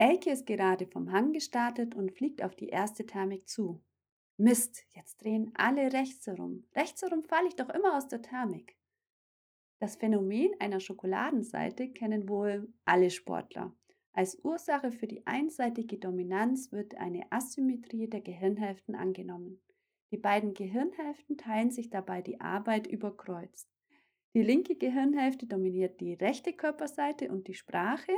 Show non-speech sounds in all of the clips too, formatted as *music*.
Elke ist gerade vom Hang gestartet und fliegt auf die erste Thermik zu. Mist, jetzt drehen alle rechts herum. Rechts herum falle ich doch immer aus der Thermik. Das Phänomen einer Schokoladenseite kennen wohl alle Sportler. Als Ursache für die einseitige Dominanz wird eine Asymmetrie der Gehirnhälften angenommen. Die beiden Gehirnhälften teilen sich dabei die Arbeit überkreuzt. Die linke Gehirnhälfte dominiert die rechte Körperseite und die Sprache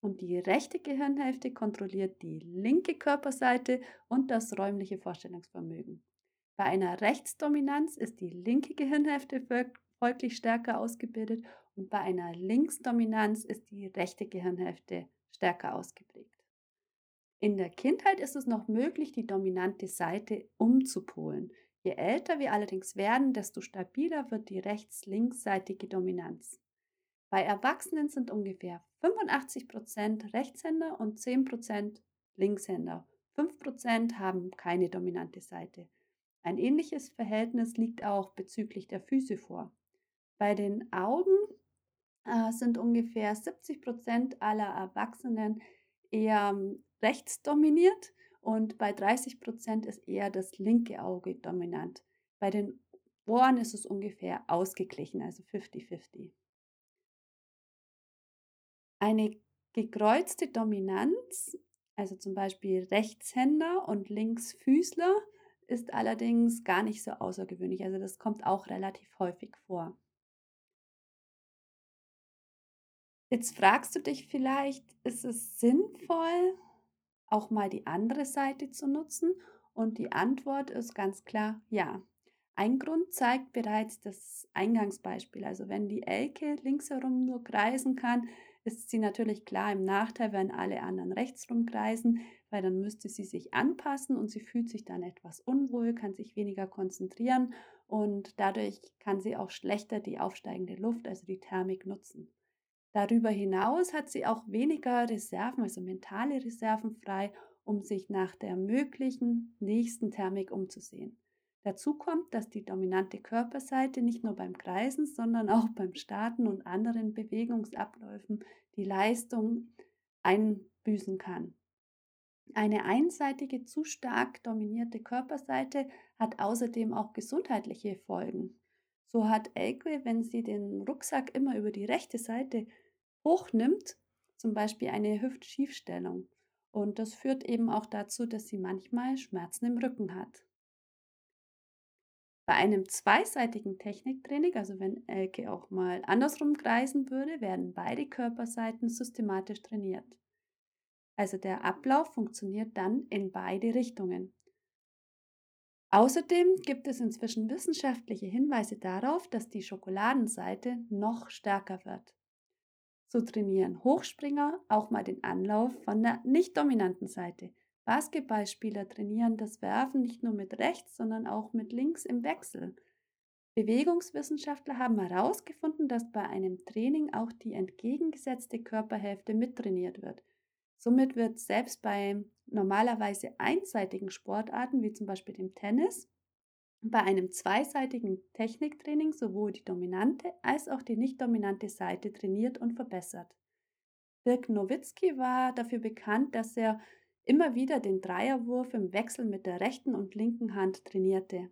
und die rechte Gehirnhälfte kontrolliert die linke Körperseite und das räumliche Vorstellungsvermögen. Bei einer Rechtsdominanz ist die linke Gehirnhälfte folglich stärker ausgebildet und bei einer Linksdominanz ist die rechte Gehirnhälfte stärker ausgeprägt. In der Kindheit ist es noch möglich, die dominante Seite umzupolen. Je älter wir allerdings werden, desto stabiler wird die rechts-linksseitige Dominanz. Bei Erwachsenen sind ungefähr 85% Rechtshänder und 10% Linkshänder. 5% haben keine dominante Seite. Ein ähnliches Verhältnis liegt auch bezüglich der Füße vor. Bei den Augen äh, sind ungefähr 70% aller Erwachsenen eher ähm, rechts dominiert und bei 30% ist eher das linke Auge dominant. Bei den Ohren ist es ungefähr ausgeglichen, also 50-50. Eine gekreuzte Dominanz, also zum Beispiel Rechtshänder und Linksfüßler, ist allerdings gar nicht so außergewöhnlich. Also das kommt auch relativ häufig vor. Jetzt fragst du dich vielleicht, ist es sinnvoll, auch mal die andere Seite zu nutzen? Und die Antwort ist ganz klar ja. Ein Grund zeigt bereits das Eingangsbeispiel. Also wenn die Elke linksherum nur kreisen kann, ist sie natürlich klar im Nachteil, wenn alle anderen rechts rumkreisen, weil dann müsste sie sich anpassen und sie fühlt sich dann etwas unwohl, kann sich weniger konzentrieren und dadurch kann sie auch schlechter die aufsteigende Luft, also die Thermik, nutzen. Darüber hinaus hat sie auch weniger Reserven, also mentale Reserven frei, um sich nach der möglichen nächsten Thermik umzusehen. Dazu kommt, dass die dominante Körperseite nicht nur beim Kreisen, sondern *laughs* auch beim Starten und anderen Bewegungsabläufen die Leistung einbüßen kann. Eine einseitige, zu stark dominierte Körperseite hat außerdem auch gesundheitliche Folgen. So hat Elke, wenn sie den Rucksack immer über die rechte Seite hochnimmt, zum Beispiel eine Hüftschiefstellung. Und das führt eben auch dazu, dass sie manchmal Schmerzen im Rücken hat. Bei einem zweiseitigen Techniktraining, also wenn Elke auch mal andersrum kreisen würde, werden beide Körperseiten systematisch trainiert. Also der Ablauf funktioniert dann in beide Richtungen. Außerdem gibt es inzwischen wissenschaftliche Hinweise darauf, dass die Schokoladenseite noch stärker wird. So trainieren Hochspringer auch mal den Anlauf von der nicht dominanten Seite, Basketballspieler trainieren das Werfen nicht nur mit rechts, sondern auch mit links im Wechsel. Bewegungswissenschaftler haben herausgefunden, dass bei einem Training auch die entgegengesetzte Körperhälfte mittrainiert wird. Somit wird selbst bei normalerweise einseitigen Sportarten wie zum Beispiel dem Tennis bei einem zweiseitigen Techniktraining sowohl die dominante als auch die nicht dominante Seite trainiert und verbessert. Dirk Nowitzki war dafür bekannt, dass er immer wieder den Dreierwurf im Wechsel mit der rechten und linken Hand trainierte.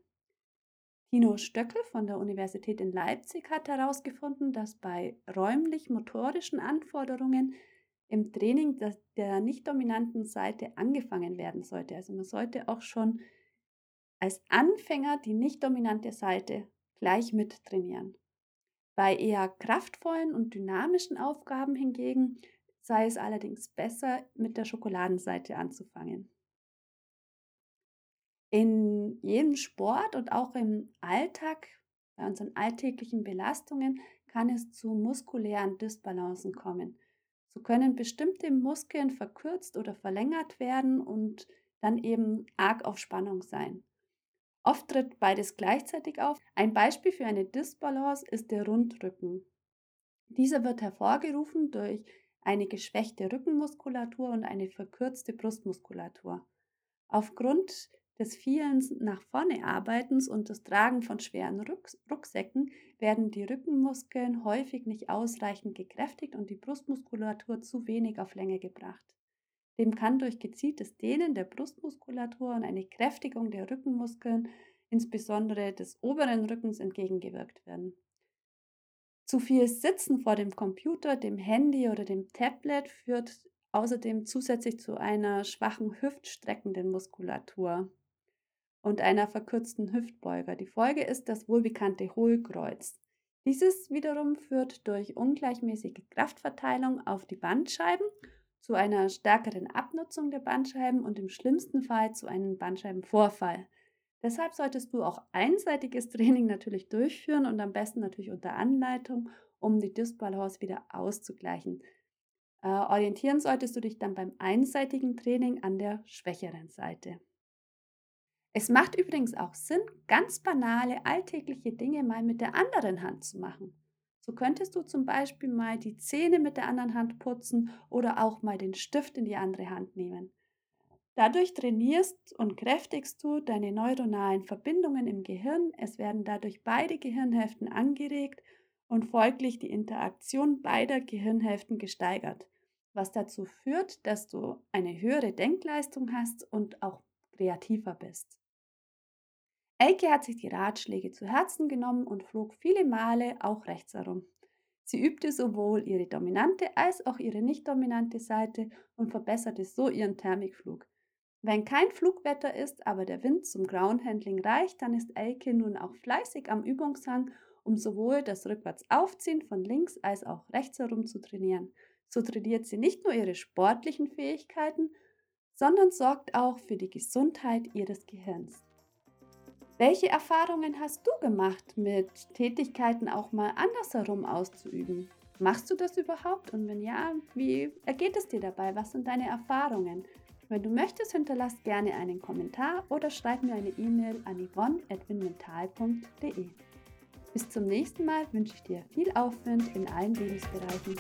Tino Stöckel von der Universität in Leipzig hat herausgefunden, dass bei räumlich-motorischen Anforderungen im Training der nicht dominanten Seite angefangen werden sollte. Also man sollte auch schon als Anfänger die nicht dominante Seite gleich mit trainieren. Bei eher kraftvollen und dynamischen Aufgaben hingegen sei es allerdings besser, mit der Schokoladenseite anzufangen. In jedem Sport und auch im Alltag, bei unseren alltäglichen Belastungen, kann es zu muskulären Dysbalancen kommen. So können bestimmte Muskeln verkürzt oder verlängert werden und dann eben arg auf Spannung sein. Oft tritt beides gleichzeitig auf. Ein Beispiel für eine Dysbalance ist der Rundrücken. Dieser wird hervorgerufen durch eine geschwächte Rückenmuskulatur und eine verkürzte Brustmuskulatur. Aufgrund des vielen nach vorne Arbeitens und des Tragen von schweren Rucksäcken werden die Rückenmuskeln häufig nicht ausreichend gekräftigt und die Brustmuskulatur zu wenig auf Länge gebracht. Dem kann durch gezieltes Dehnen der Brustmuskulatur und eine Kräftigung der Rückenmuskeln, insbesondere des oberen Rückens, entgegengewirkt werden. Zu viel Sitzen vor dem Computer, dem Handy oder dem Tablet führt außerdem zusätzlich zu einer schwachen hüftstreckenden Muskulatur und einer verkürzten Hüftbeuger. Die Folge ist das wohlbekannte Hohlkreuz. Dieses wiederum führt durch ungleichmäßige Kraftverteilung auf die Bandscheiben zu einer stärkeren Abnutzung der Bandscheiben und im schlimmsten Fall zu einem Bandscheibenvorfall. Deshalb solltest du auch einseitiges Training natürlich durchführen und am besten natürlich unter Anleitung, um die Dysbalance wieder auszugleichen. Äh, orientieren solltest du dich dann beim einseitigen Training an der schwächeren Seite. Es macht übrigens auch Sinn, ganz banale alltägliche Dinge mal mit der anderen Hand zu machen. So könntest du zum Beispiel mal die Zähne mit der anderen Hand putzen oder auch mal den Stift in die andere Hand nehmen. Dadurch trainierst und kräftigst du deine neuronalen Verbindungen im Gehirn. Es werden dadurch beide Gehirnhälften angeregt und folglich die Interaktion beider Gehirnhälften gesteigert, was dazu führt, dass du eine höhere Denkleistung hast und auch kreativer bist. Elke hat sich die Ratschläge zu Herzen genommen und flog viele Male auch rechts herum. Sie übte sowohl ihre dominante als auch ihre nicht dominante Seite und verbesserte so ihren Thermikflug. Wenn kein Flugwetter ist, aber der Wind zum Groundhandling reicht, dann ist Elke nun auch fleißig am Übungshang, um sowohl das Rückwärtsaufziehen von links als auch rechts herum zu trainieren. So trainiert sie nicht nur ihre sportlichen Fähigkeiten, sondern sorgt auch für die Gesundheit ihres Gehirns. Welche Erfahrungen hast du gemacht, mit Tätigkeiten auch mal andersherum auszuüben? Machst du das überhaupt? Und wenn ja, wie ergeht es dir dabei? Was sind deine Erfahrungen? Wenn du möchtest, hinterlass gerne einen Kommentar oder schreib mir eine E-Mail an yvonne.mental.de. Bis zum nächsten Mal wünsche ich dir viel Aufwind in allen Lebensbereichen.